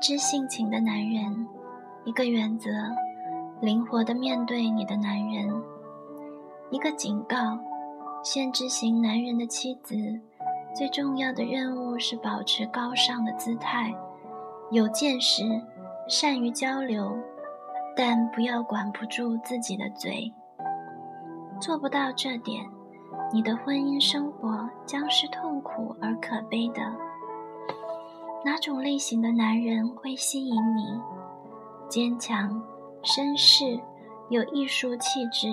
知性情的男人，一个原则：灵活的面对你的男人；一个警告：先知型男人的妻子，最重要的任务是保持高尚的姿态，有见识，善于交流，但不要管不住自己的嘴。做不到这点，你的婚姻生活将是痛苦而可悲的。哪种类型的男人会吸引你？坚强、绅士、有艺术气质、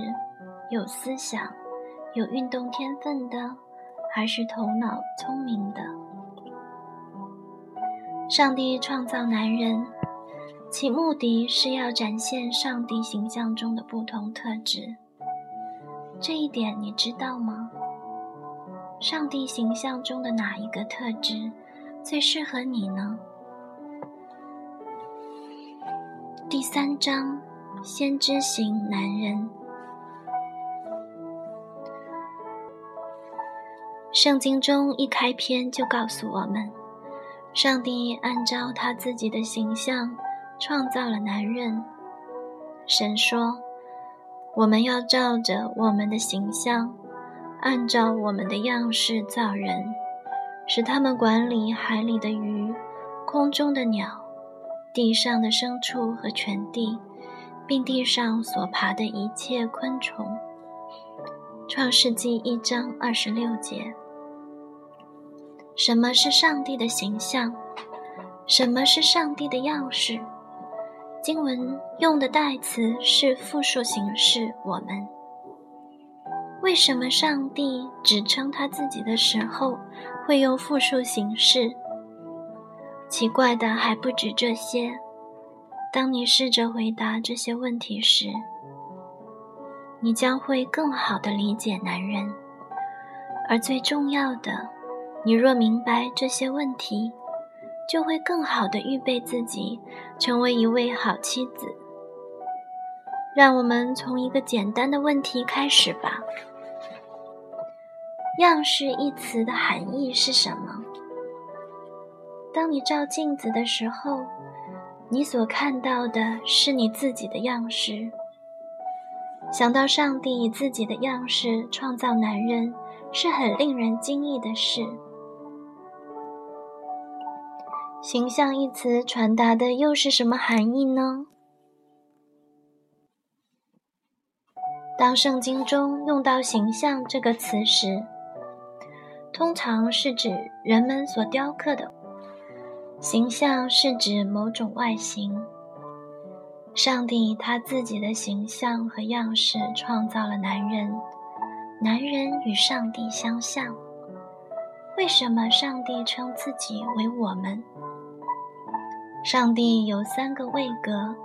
有思想、有运动天分的，还是头脑聪明的？上帝创造男人，其目的是要展现上帝形象中的不同特质。这一点你知道吗？上帝形象中的哪一个特质最适合你呢？第三章，先知型男人。圣经中一开篇就告诉我们，上帝按照他自己的形象创造了男人。神说。我们要照着我们的形象，按照我们的样式造人，使他们管理海里的鱼、空中的鸟、地上的牲畜和全地，并地上所爬的一切昆虫。创世纪一章二十六节。什么是上帝的形象？什么是上帝的样式？经文用的代词是复数形式。我们为什么上帝只称他自己的时候会用复数形式？奇怪的还不止这些。当你试着回答这些问题时，你将会更好的理解男人。而最重要的，你若明白这些问题。就会更好的预备自己，成为一位好妻子。让我们从一个简单的问题开始吧：样式一词的含义是什么？当你照镜子的时候，你所看到的是你自己的样式。想到上帝以自己的样式创造男人，是很令人惊异的事。形象一词传达的又是什么含义呢？当圣经中用到“形象”这个词时，通常是指人们所雕刻的形象，是指某种外形。上帝他自己的形象和样式创造了男人，男人与上帝相像。为什么上帝称自己为“我们”？上帝有三个位格。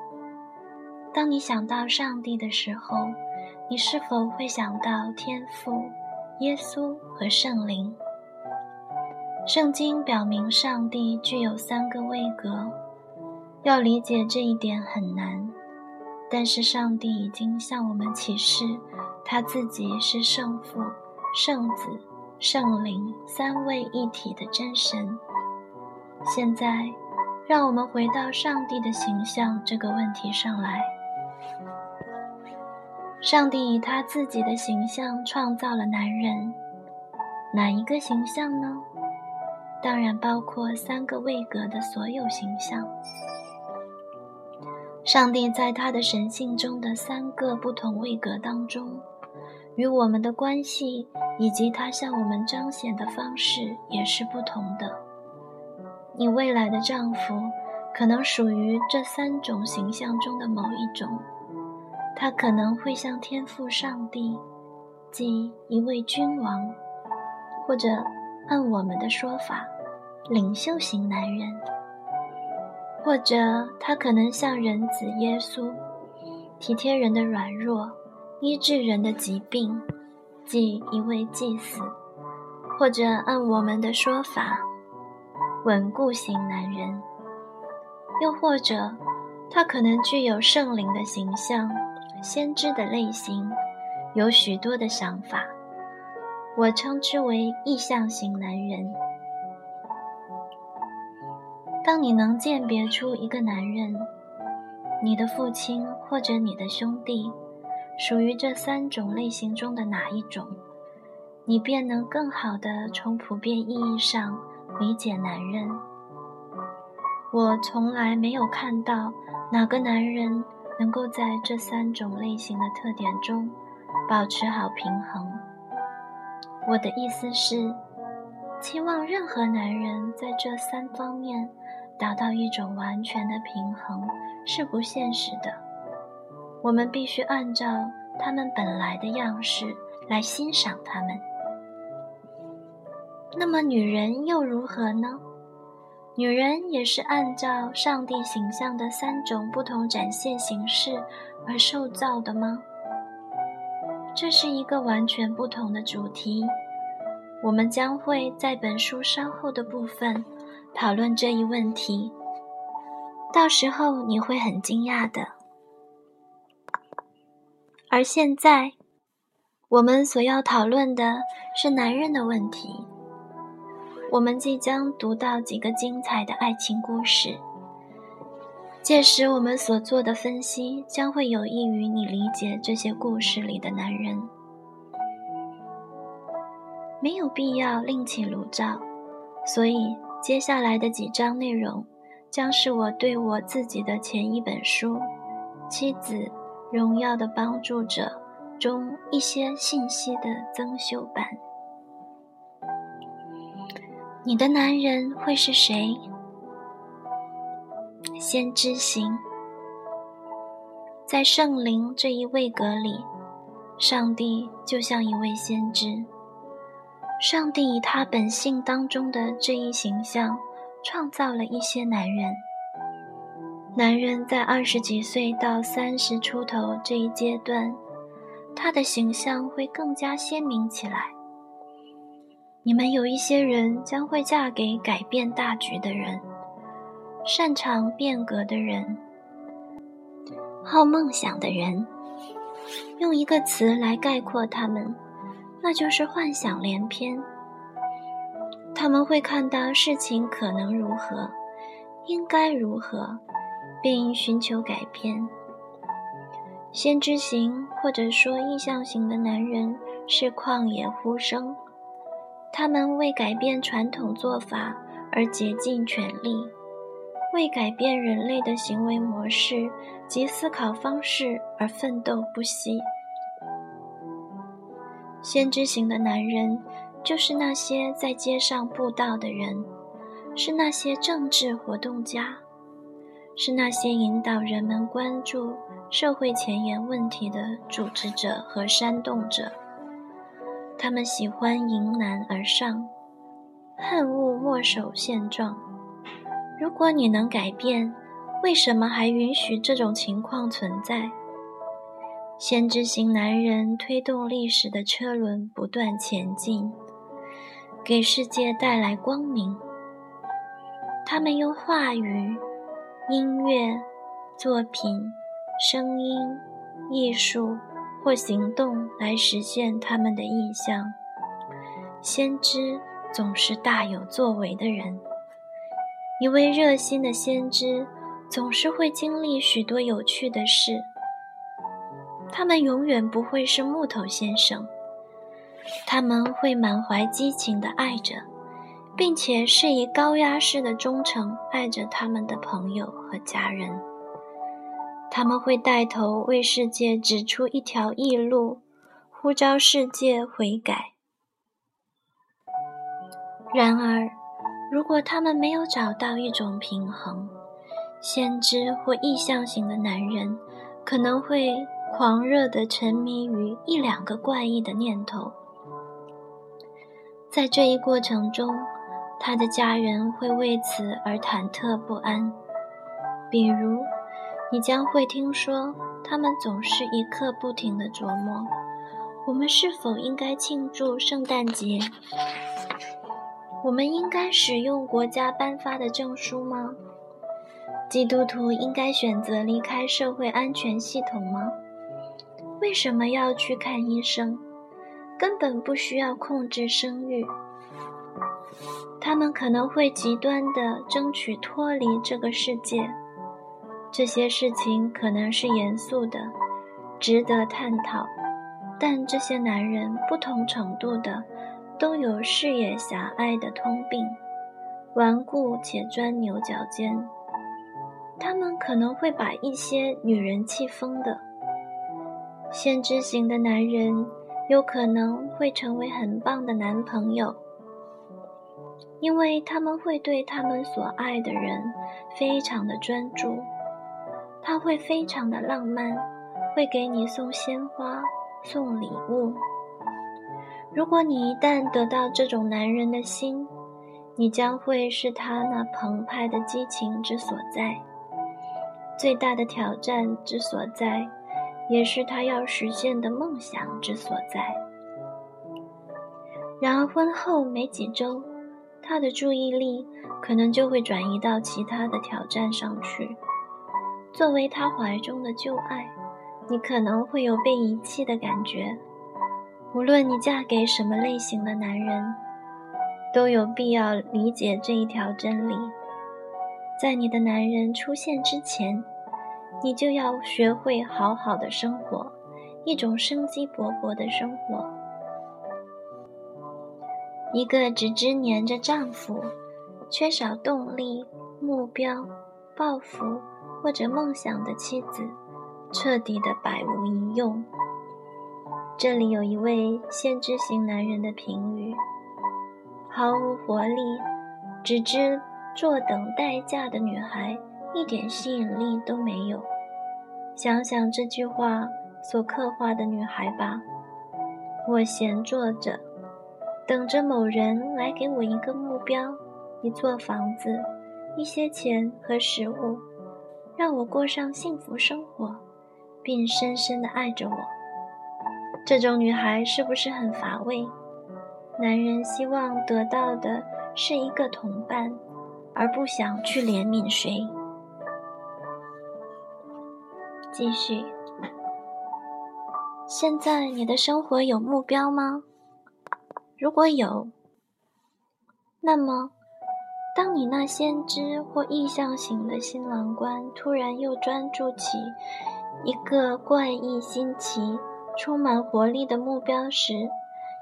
当你想到上帝的时候，你是否会想到天父、耶稣和圣灵？圣经表明上帝具有三个位格，要理解这一点很难。但是上帝已经向我们启示，他自己是圣父、圣子、圣灵三位一体的真神。现在。让我们回到上帝的形象这个问题上来。上帝以他自己的形象创造了男人，哪一个形象呢？当然包括三个位格的所有形象。上帝在他的神性中的三个不同位格当中，与我们的关系以及他向我们彰显的方式也是不同的。你未来的丈夫可能属于这三种形象中的某一种，他可能会像天赋上帝，即一位君王，或者按我们的说法，领袖型男人；或者他可能像人子耶稣，体贴人的软弱，医治人的疾病，即一位祭司；或者按我们的说法。稳固型男人，又或者他可能具有圣灵的形象、先知的类型，有许多的想法。我称之为意向型男人。当你能鉴别出一个男人，你的父亲或者你的兄弟，属于这三种类型中的哪一种，你便能更好地从普遍意义上理解男人。我从来没有看到哪个男人能够在这三种类型的特点中保持好平衡。我的意思是，期望任何男人在这三方面达到一种完全的平衡是不现实的。我们必须按照他们本来的样式来欣赏他们。那么，女人又如何呢？女人也是按照上帝形象的三种不同展现形式而受造的吗？这是一个完全不同的主题，我们将会在本书稍后的部分讨论这一问题。到时候你会很惊讶的。而现在，我们所要讨论的是男人的问题。我们即将读到几个精彩的爱情故事，届时我们所做的分析将会有益于你理解这些故事里的男人。没有必要另起炉灶，所以接下来的几章内容将是我对我自己的前一本书《妻子荣耀的帮助者》中一些信息的增修版。你的男人会是谁？先知行，在圣灵这一位格里，上帝就像一位先知。上帝以他本性当中的这一形象，创造了一些男人。男人在二十几岁到三十出头这一阶段，他的形象会更加鲜明起来。你们有一些人将会嫁给改变大局的人，擅长变革的人，好梦想的人。用一个词来概括他们，那就是幻想连篇。他们会看到事情可能如何，应该如何，并寻求改变。先知型或者说意向型的男人是旷野呼声。他们为改变传统做法而竭尽全力，为改变人类的行为模式及思考方式而奋斗不息。先知型的男人，就是那些在街上布道的人，是那些政治活动家，是那些引导人们关注社会前沿问题的组织者和煽动者。他们喜欢迎难而上，恨恶墨守现状。如果你能改变，为什么还允许这种情况存在？先知型男人推动历史的车轮不断前进，给世界带来光明。他们用话语、音乐、作品、声音、艺术。或行动来实现他们的意向。先知总是大有作为的人。一位热心的先知总是会经历许多有趣的事。他们永远不会是木头先生。他们会满怀激情地爱着，并且是以高压式的忠诚爱着他们的朋友和家人。他们会带头为世界指出一条异路，呼召世界悔改。然而，如果他们没有找到一种平衡，先知或意向型的男人可能会狂热地沉迷于一两个怪异的念头。在这一过程中，他的家人会为此而忐忑不安，比如。你将会听说，他们总是一刻不停地琢磨：我们是否应该庆祝圣诞节？我们应该使用国家颁发的证书吗？基督徒应该选择离开社会安全系统吗？为什么要去看医生？根本不需要控制生育。他们可能会极端地争取脱离这个世界。这些事情可能是严肃的，值得探讨。但这些男人不同程度的都有视野狭隘的通病，顽固且钻牛角尖。他们可能会把一些女人气疯的。先知型的男人有可能会成为很棒的男朋友，因为他们会对他们所爱的人非常的专注。他会非常的浪漫，会给你送鲜花。送礼物。如果你一旦得到这种男人的心，你将会是他那澎湃的激情之所在，最大的挑战之所在，也是他要实现的梦想之所在。然而婚后没几周，他的注意力可能就会转移到其他的挑战上去，作为他怀中的旧爱。你可能会有被遗弃的感觉。无论你嫁给什么类型的男人，都有必要理解这一条真理：在你的男人出现之前，你就要学会好好的生活，一种生机勃勃的生活。一个只知黏着丈夫、缺少动力、目标、抱负或者梦想的妻子。彻底的百无一用。这里有一位先知型男人的评语：毫无活力、只知坐等待嫁的女孩，一点吸引力都没有。想想这句话所刻画的女孩吧：我闲坐着，等着某人来给我一个目标，一座房子，一些钱和食物，让我过上幸福生活。并深深的爱着我，这种女孩是不是很乏味？男人希望得到的是一个同伴，而不想去怜悯谁。继续，现在你的生活有目标吗？如果有，那么，当你那先知或意象型的新郎官突然又专注起。一个怪异、新奇、充满活力的目标时，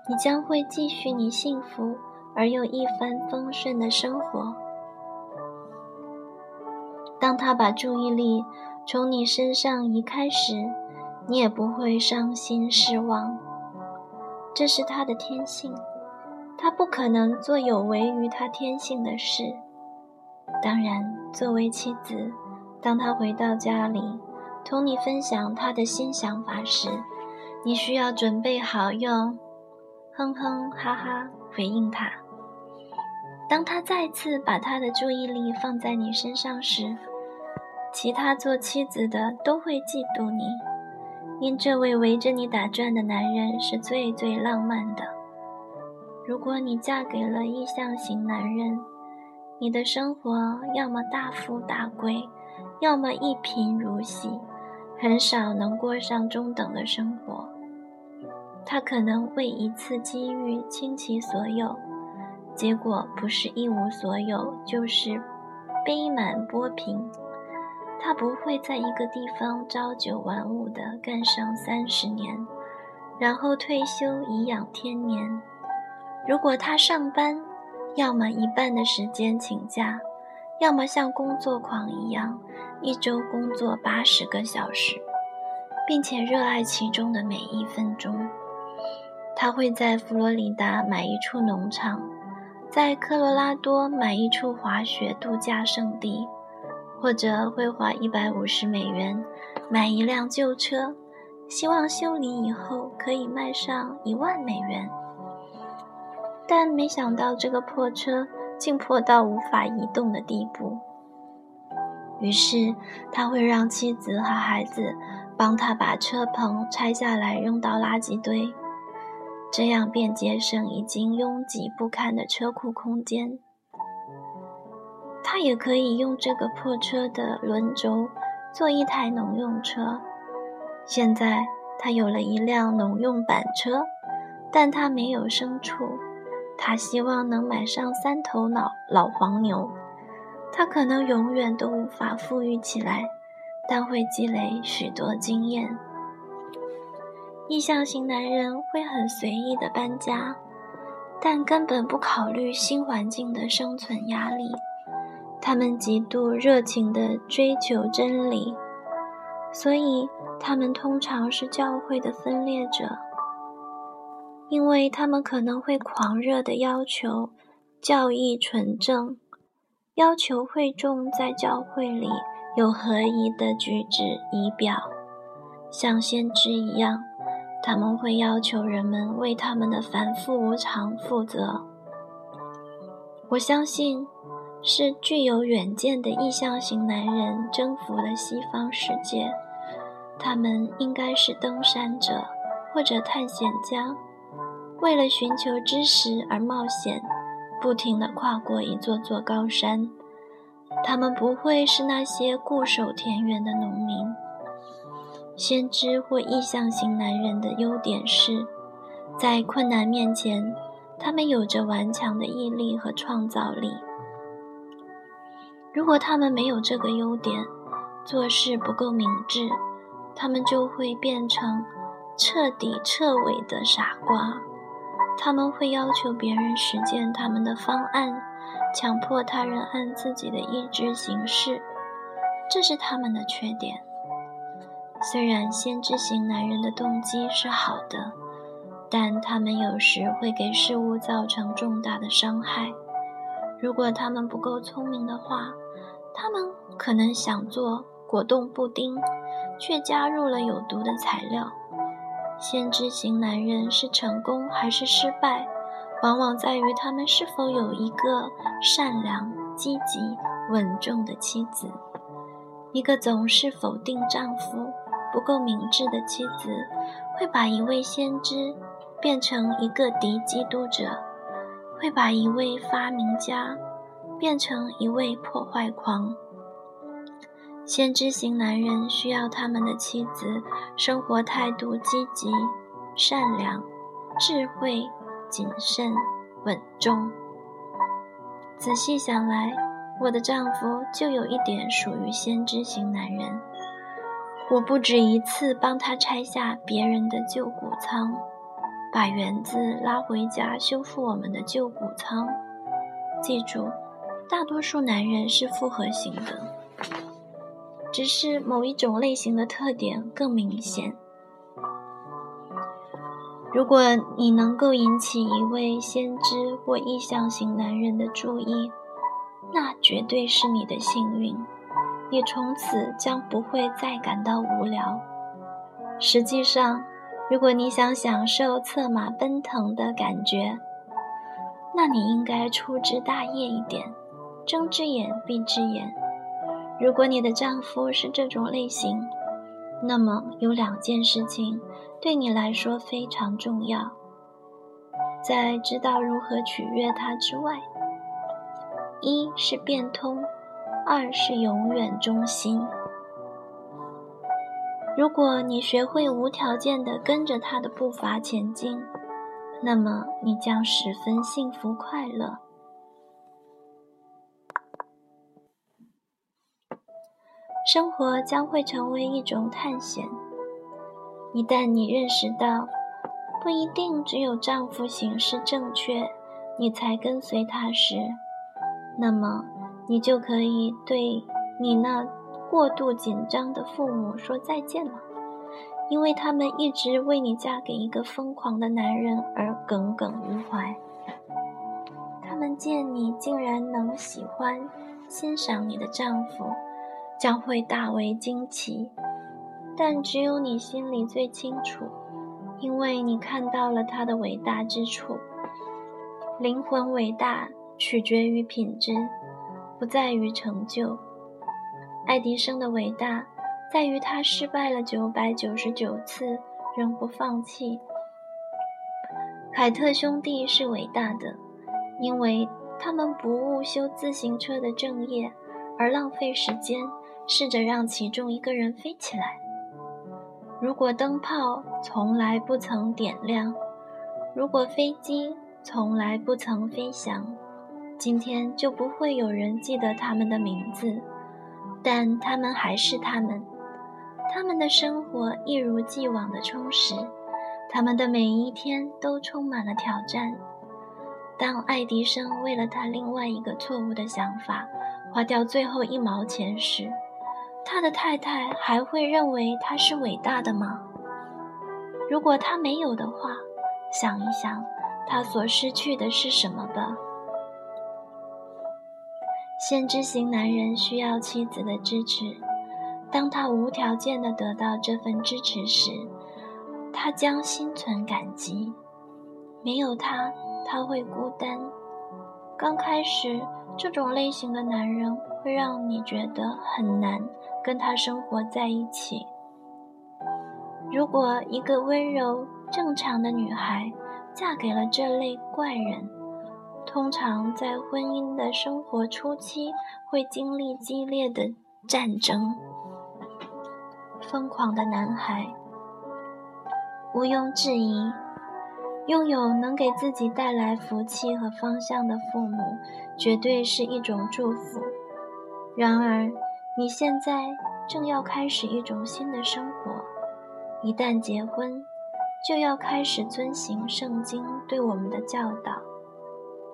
你将会继续你幸福而又一帆风顺的生活。当他把注意力从你身上移开时，你也不会伤心失望。这是他的天性，他不可能做有违于他天性的事。当然，作为妻子，当他回到家里。同你分享他的新想法时，你需要准备好用哼哼哈哈回应他。当他再次把他的注意力放在你身上时，其他做妻子的都会嫉妒你，因这位围着你打转的男人是最最浪漫的。如果你嫁给了意象型男人，你的生活要么大富大贵，要么一贫如洗。很少能过上中等的生活。他可能为一次机遇倾其所有，结果不是一无所有，就是杯满钵平。他不会在一个地方朝九晚五地干上三十年，然后退休颐养天年。如果他上班，要么一半的时间请假，要么像工作狂一样。一周工作八十个小时，并且热爱其中的每一分钟。他会在佛罗里达买一处农场，在科罗拉多买一处滑雪度假胜地，或者会花一百五十美元买一辆旧车，希望修理以后可以卖上一万美元。但没想到这个破车竟破到无法移动的地步。于是他会让妻子和孩子帮他把车棚拆下来扔到垃圾堆，这样便节省已经拥挤不堪的车库空间。他也可以用这个破车的轮轴做一台农用车。现在他有了一辆农用板车，但他没有牲畜，他希望能买上三头老老黄牛。他可能永远都无法富裕起来，但会积累许多经验。意向型男人会很随意的搬家，但根本不考虑新环境的生存压力。他们极度热情地追求真理，所以他们通常是教会的分裂者，因为他们可能会狂热地要求教义纯正。要求会众在教会里有合宜的举止仪表，像先知一样，他们会要求人们为他们的反复无常负责。我相信，是具有远见的意向型男人征服了西方世界。他们应该是登山者或者探险家，为了寻求知识而冒险。不停地跨过一座座高山，他们不会是那些固守田园的农民。先知或意向型男人的优点是，在困难面前，他们有着顽强的毅力和创造力。如果他们没有这个优点，做事不够明智，他们就会变成彻底彻尾的傻瓜。他们会要求别人实践他们的方案，强迫他人按自己的意志行事，这是他们的缺点。虽然先知型男人的动机是好的，但他们有时会给事物造成重大的伤害。如果他们不够聪明的话，他们可能想做果冻布丁，却加入了有毒的材料。先知型男人是成功还是失败，往往在于他们是否有一个善良、积极、稳重的妻子。一个总是否定丈夫、不够明智的妻子，会把一位先知变成一个敌基督者，会把一位发明家变成一位破坏狂。先知型男人需要他们的妻子生活态度积极、善良、智慧、谨慎、稳重。仔细想来，我的丈夫就有一点属于先知型男人。我不止一次帮他拆下别人的旧谷仓，把园子拉回家修复我们的旧谷仓。记住，大多数男人是复合型的。只是某一种类型的特点更明显。如果你能够引起一位先知或意向型男人的注意，那绝对是你的幸运。你从此将不会再感到无聊。实际上，如果你想享受策马奔腾的感觉，那你应该粗枝大叶一点，睁只眼闭只眼。如果你的丈夫是这种类型，那么有两件事情对你来说非常重要。在知道如何取悦他之外，一是变通，二是永远忠心。如果你学会无条件地跟着他的步伐前进，那么你将十分幸福快乐。生活将会成为一种探险。一旦你认识到，不一定只有丈夫行事正确，你才跟随他时，那么你就可以对你那过度紧张的父母说再见了，因为他们一直为你嫁给一个疯狂的男人而耿耿于怀。他们见你竟然能喜欢、欣赏你的丈夫。将会大为惊奇，但只有你心里最清楚，因为你看到了他的伟大之处。灵魂伟大取决于品质，不在于成就。爱迪生的伟大在于他失败了九百九十九次，仍不放弃。凯特兄弟是伟大的，因为他们不误修自行车的正业，而浪费时间。试着让其中一个人飞起来。如果灯泡从来不曾点亮，如果飞机从来不曾飞翔，今天就不会有人记得他们的名字，但他们还是他们。他们的生活一如既往的充实，他们的每一天都充满了挑战。当爱迪生为了他另外一个错误的想法花掉最后一毛钱时，他的太太还会认为他是伟大的吗？如果他没有的话，想一想，他所失去的是什么吧。先知型男人需要妻子的支持。当他无条件的得到这份支持时，他将心存感激。没有他，他会孤单。刚开始，这种类型的男人会让你觉得很难跟他生活在一起。如果一个温柔正常的女孩嫁给了这类怪人，通常在婚姻的生活初期会经历激烈的战争。疯狂的男孩，毋庸置疑，拥有能给自己带来福气和方向的父母，绝对是一种祝福。然而，你现在正要开始一种新的生活，一旦结婚，就要开始遵行圣经对我们的教导。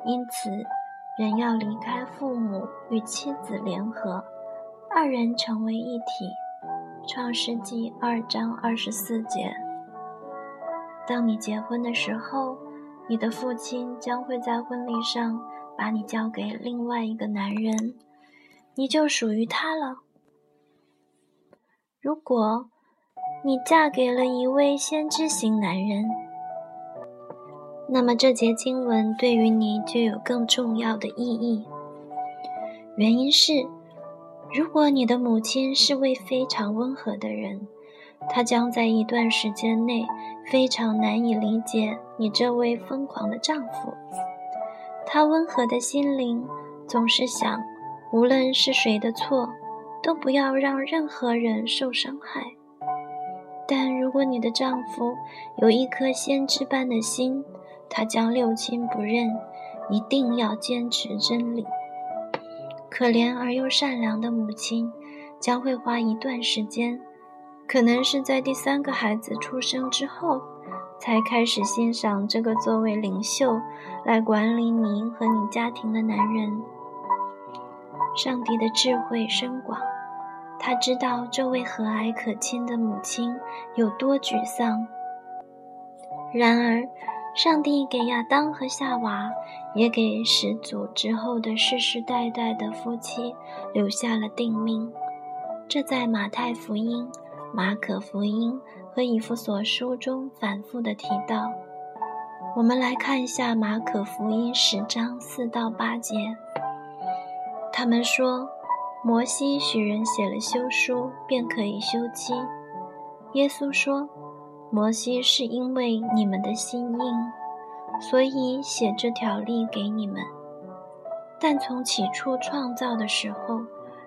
因此，人要离开父母，与妻子联合，二人成为一体。创世纪二章二十四节。当你结婚的时候，你的父亲将会在婚礼上把你交给另外一个男人，你就属于他了。如果你嫁给了一位先知型男人，那么这节经文对于你就有更重要的意义。原因是。如果你的母亲是位非常温和的人，她将在一段时间内非常难以理解你这位疯狂的丈夫。她温和的心灵总是想，无论是谁的错，都不要让任何人受伤害。但如果你的丈夫有一颗先知般的心，他将六亲不认，一定要坚持真理。可怜而又善良的母亲，将会花一段时间，可能是在第三个孩子出生之后，才开始欣赏这个作为领袖来管理你和你家庭的男人。上帝的智慧深广，他知道这位和蔼可亲的母亲有多沮丧。然而，上帝给亚当和夏娃，也给始祖之后的世世代代的夫妻留下了定命。这在马太福音、马可福音和以弗所书中反复的提到。我们来看一下马可福音十章四到八节。他们说，摩西许人写了休书，便可以休妻。耶稣说。摩西是因为你们的心硬，所以写这条例给你们。但从起初创造的时候，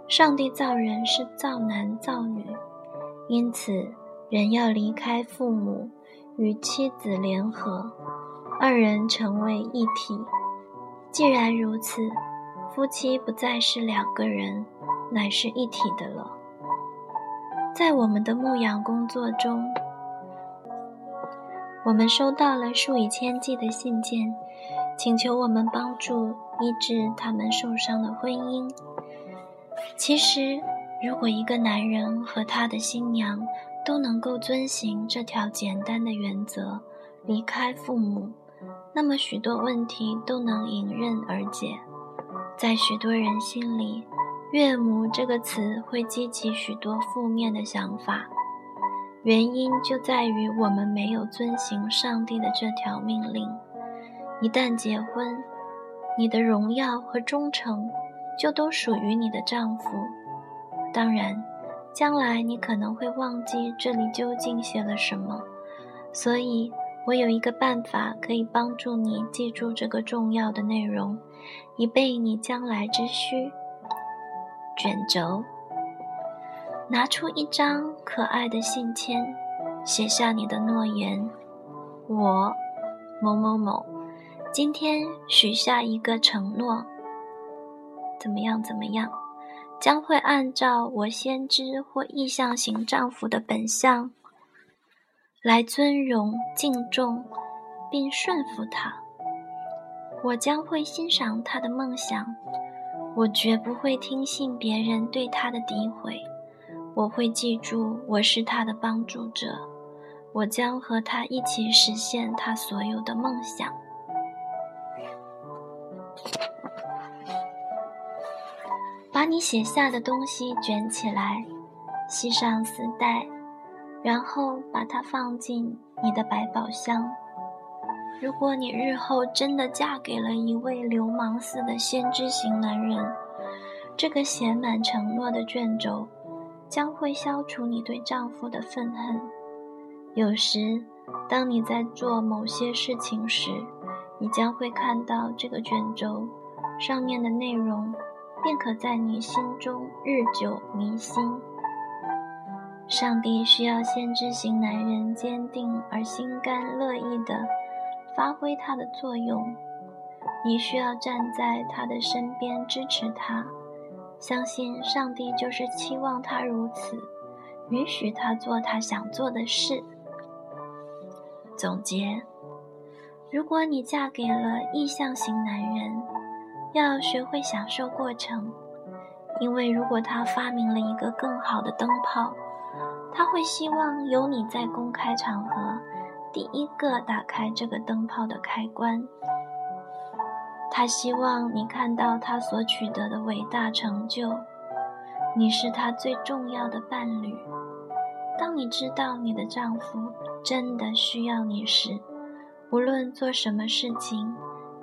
上帝造人是造男造女，因此人要离开父母，与妻子联合，二人成为一体。既然如此，夫妻不再是两个人，乃是一体的了。在我们的牧养工作中。我们收到了数以千计的信件，请求我们帮助医治他们受伤的婚姻。其实，如果一个男人和他的新娘都能够遵循这条简单的原则，离开父母，那么许多问题都能迎刃而解。在许多人心里，“岳母”这个词会激起许多负面的想法。原因就在于我们没有遵行上帝的这条命令。一旦结婚，你的荣耀和忠诚就都属于你的丈夫。当然，将来你可能会忘记这里究竟写了什么，所以我有一个办法可以帮助你记住这个重要的内容，以备你将来之需。卷轴。拿出一张可爱的信签，写下你的诺言。我，某某某，今天许下一个承诺，怎么样？怎么样？将会按照我先知或意向型丈夫的本相来尊荣、敬重并顺服他。我将会欣赏他的梦想，我绝不会听信别人对他的诋毁。我会记住我是他的帮助者，我将和他一起实现他所有的梦想。把你写下的东西卷起来，系上丝带，然后把它放进你的百宝箱。如果你日后真的嫁给了一位流氓似的先知型男人，这个写满承诺的卷轴将会消除你对丈夫的愤恨。有时，当你在做某些事情时，你将会看到这个卷轴上面的内容，便可在你心中日久弥新。上帝需要先知型男人坚定而心甘乐意的。发挥他的作用，你需要站在他的身边支持他，相信上帝就是期望他如此，允许他做他想做的事。总结：如果你嫁给了意向型男人，要学会享受过程，因为如果他发明了一个更好的灯泡，他会希望有你在公开场合。第一个打开这个灯泡的开关。他希望你看到他所取得的伟大成就。你是他最重要的伴侣。当你知道你的丈夫真的需要你时，无论做什么事情，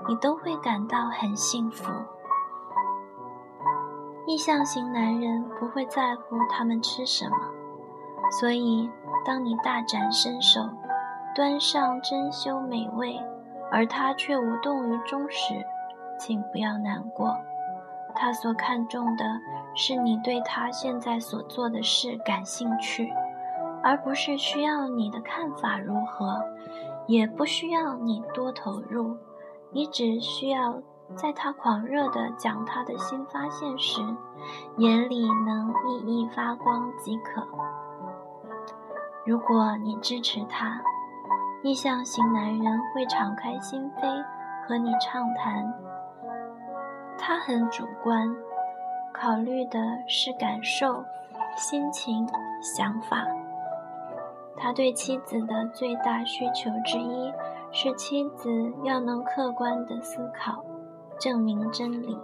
你都会感到很幸福。意向型男人不会在乎他们吃什么，所以当你大展身手。端上珍馐美味，而他却无动于衷时，请不要难过。他所看重的是你对他现在所做的事感兴趣，而不是需要你的看法如何，也不需要你多投入。你只需要在他狂热地讲他的新发现时，眼里能熠熠发光即可。如果你支持他。意向型男人会敞开心扉和你畅谈，他很主观，考虑的是感受、心情、想法。他对妻子的最大需求之一是妻子要能客观地思考、证明真理，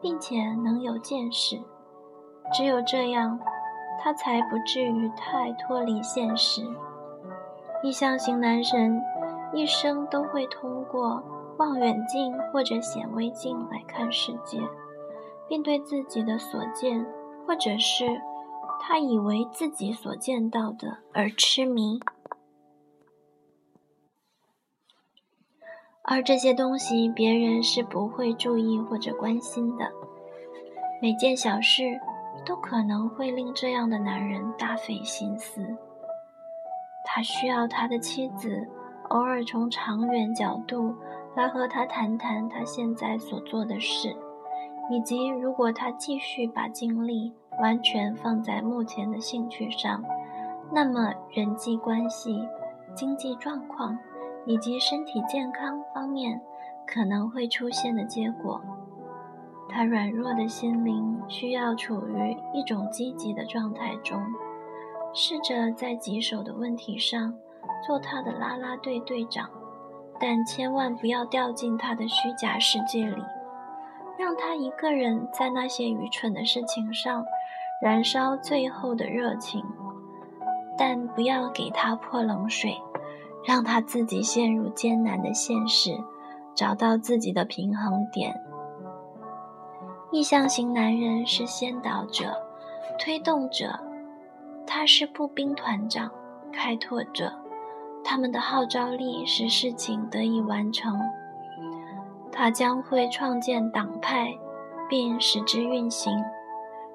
并且能有见识。只有这样，他才不至于太脱离现实。意向型男人一生都会通过望远镜或者显微镜来看世界，并对自己的所见或者是他以为自己所见到的而痴迷，而这些东西别人是不会注意或者关心的。每件小事都可能会令这样的男人大费心思。他需要他的妻子偶尔从长远角度来和他谈谈他现在所做的事，以及如果他继续把精力完全放在目前的兴趣上，那么人际关系、经济状况以及身体健康方面可能会出现的结果。他软弱的心灵需要处于一种积极的状态中。试着在棘手的问题上做他的啦啦队队长，但千万不要掉进他的虚假世界里，让他一个人在那些愚蠢的事情上燃烧最后的热情，但不要给他泼冷水，让他自己陷入艰难的现实，找到自己的平衡点。意向型男人是先导者、推动者。他是步兵团长，开拓者，他们的号召力使事情得以完成。他将会创建党派，并使之运行，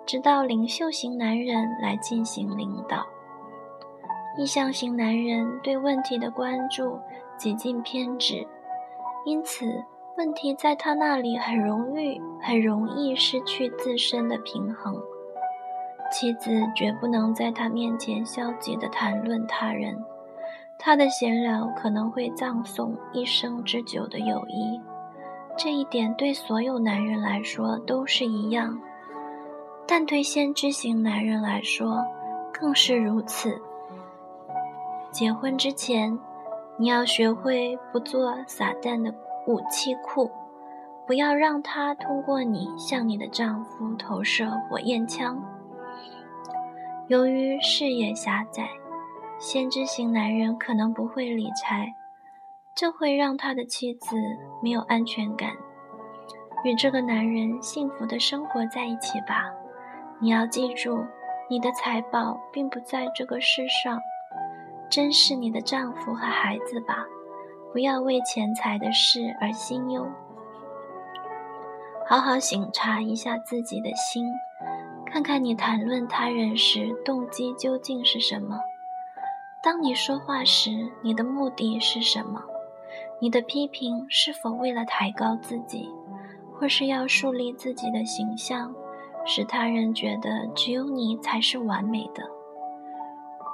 直到领袖型男人来进行领导。意向型男人对问题的关注几近偏执，因此问题在他那里很容易很容易失去自身的平衡。妻子绝不能在他面前消极地谈论他人，他的闲聊可能会葬送一生之久的友谊。这一点对所有男人来说都是一样，但对先知型男人来说更是如此。结婚之前，你要学会不做撒旦的武器库，不要让他通过你向你的丈夫投射火焰枪。由于视野狭窄，先知型男人可能不会理财。这会让他的妻子没有安全感。与这个男人幸福的生活在一起吧。你要记住，你的财宝并不在这个世上。珍视你的丈夫和孩子吧，不要为钱财的事而心忧。好好省察一下自己的心，看看你谈论他人时动机究竟是什么。当你说话时，你的目的是什么？你的批评是否为了抬高自己，或是要树立自己的形象，使他人觉得只有你才是完美的？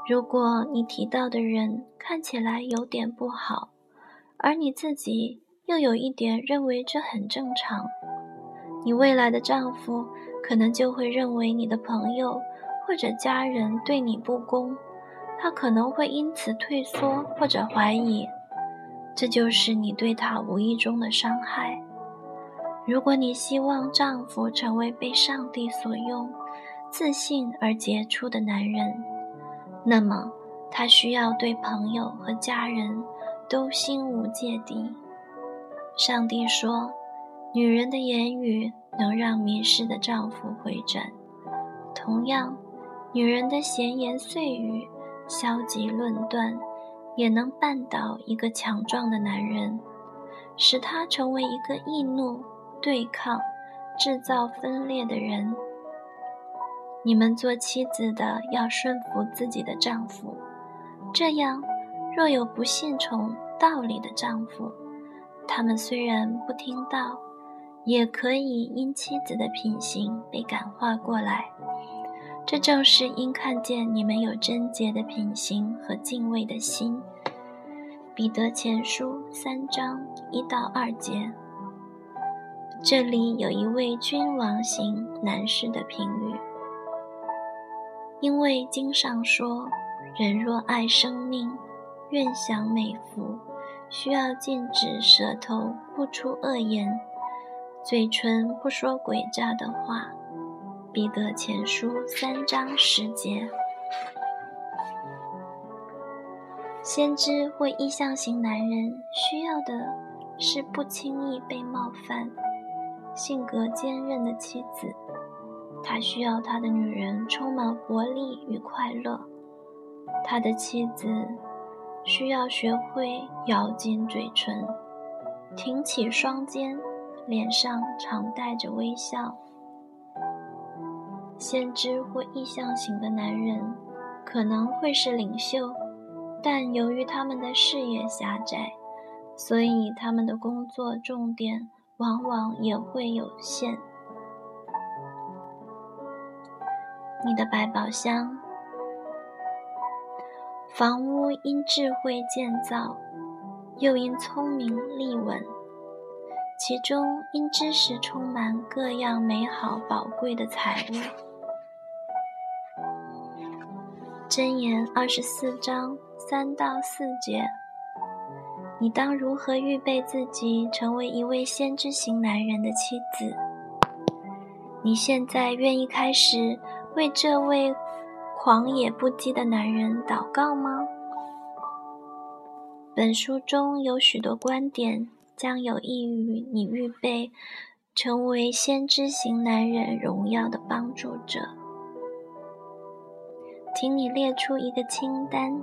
如果你提到的人看起来有点不好，而你自己又有一点认为这很正常，你未来的丈夫可能就会认为你的朋友或者家人对你不公，他可能会因此退缩或者怀疑。这就是你对他无意中的伤害。如果你希望丈夫成为被上帝所用、自信而杰出的男人，那么他需要对朋友和家人都心无芥蒂。上帝说：“女人的言语能让迷失的丈夫回转，同样，女人的闲言碎语、消极论断。”也能绊倒一个强壮的男人，使他成为一个易怒、对抗、制造分裂的人。你们做妻子的要顺服自己的丈夫，这样，若有不信从道理的丈夫，他们虽然不听道，也可以因妻子的品行被感化过来。这正是因看见你们有贞洁的品行和敬畏的心。彼得前书三章一到二节，这里有一位君王型男士的评语，因为经上说：“人若爱生命，愿享美福，需要禁止舌头不出恶言，嘴唇不说诡诈的话。”彼得前书三章十节，先知或意向型男人需要的是不轻易被冒犯、性格坚韧的妻子。他需要他的女人充满活力与快乐。他的妻子需要学会咬紧嘴唇，挺起双肩，脸上常带着微笑。先知或意向型的男人可能会是领袖，但由于他们的视野狭窄，所以他们的工作重点往往也会有限。你的百宝箱，房屋因智慧建造，又因聪明立稳，其中因知识充满各样美好宝贵的财物。箴言二十四章三到四节：你当如何预备自己成为一位先知型男人的妻子？你现在愿意开始为这位狂野不羁的男人祷告吗？本书中有许多观点，将有益于你预备成为先知型男人荣耀的帮助者。请你列出一个清单，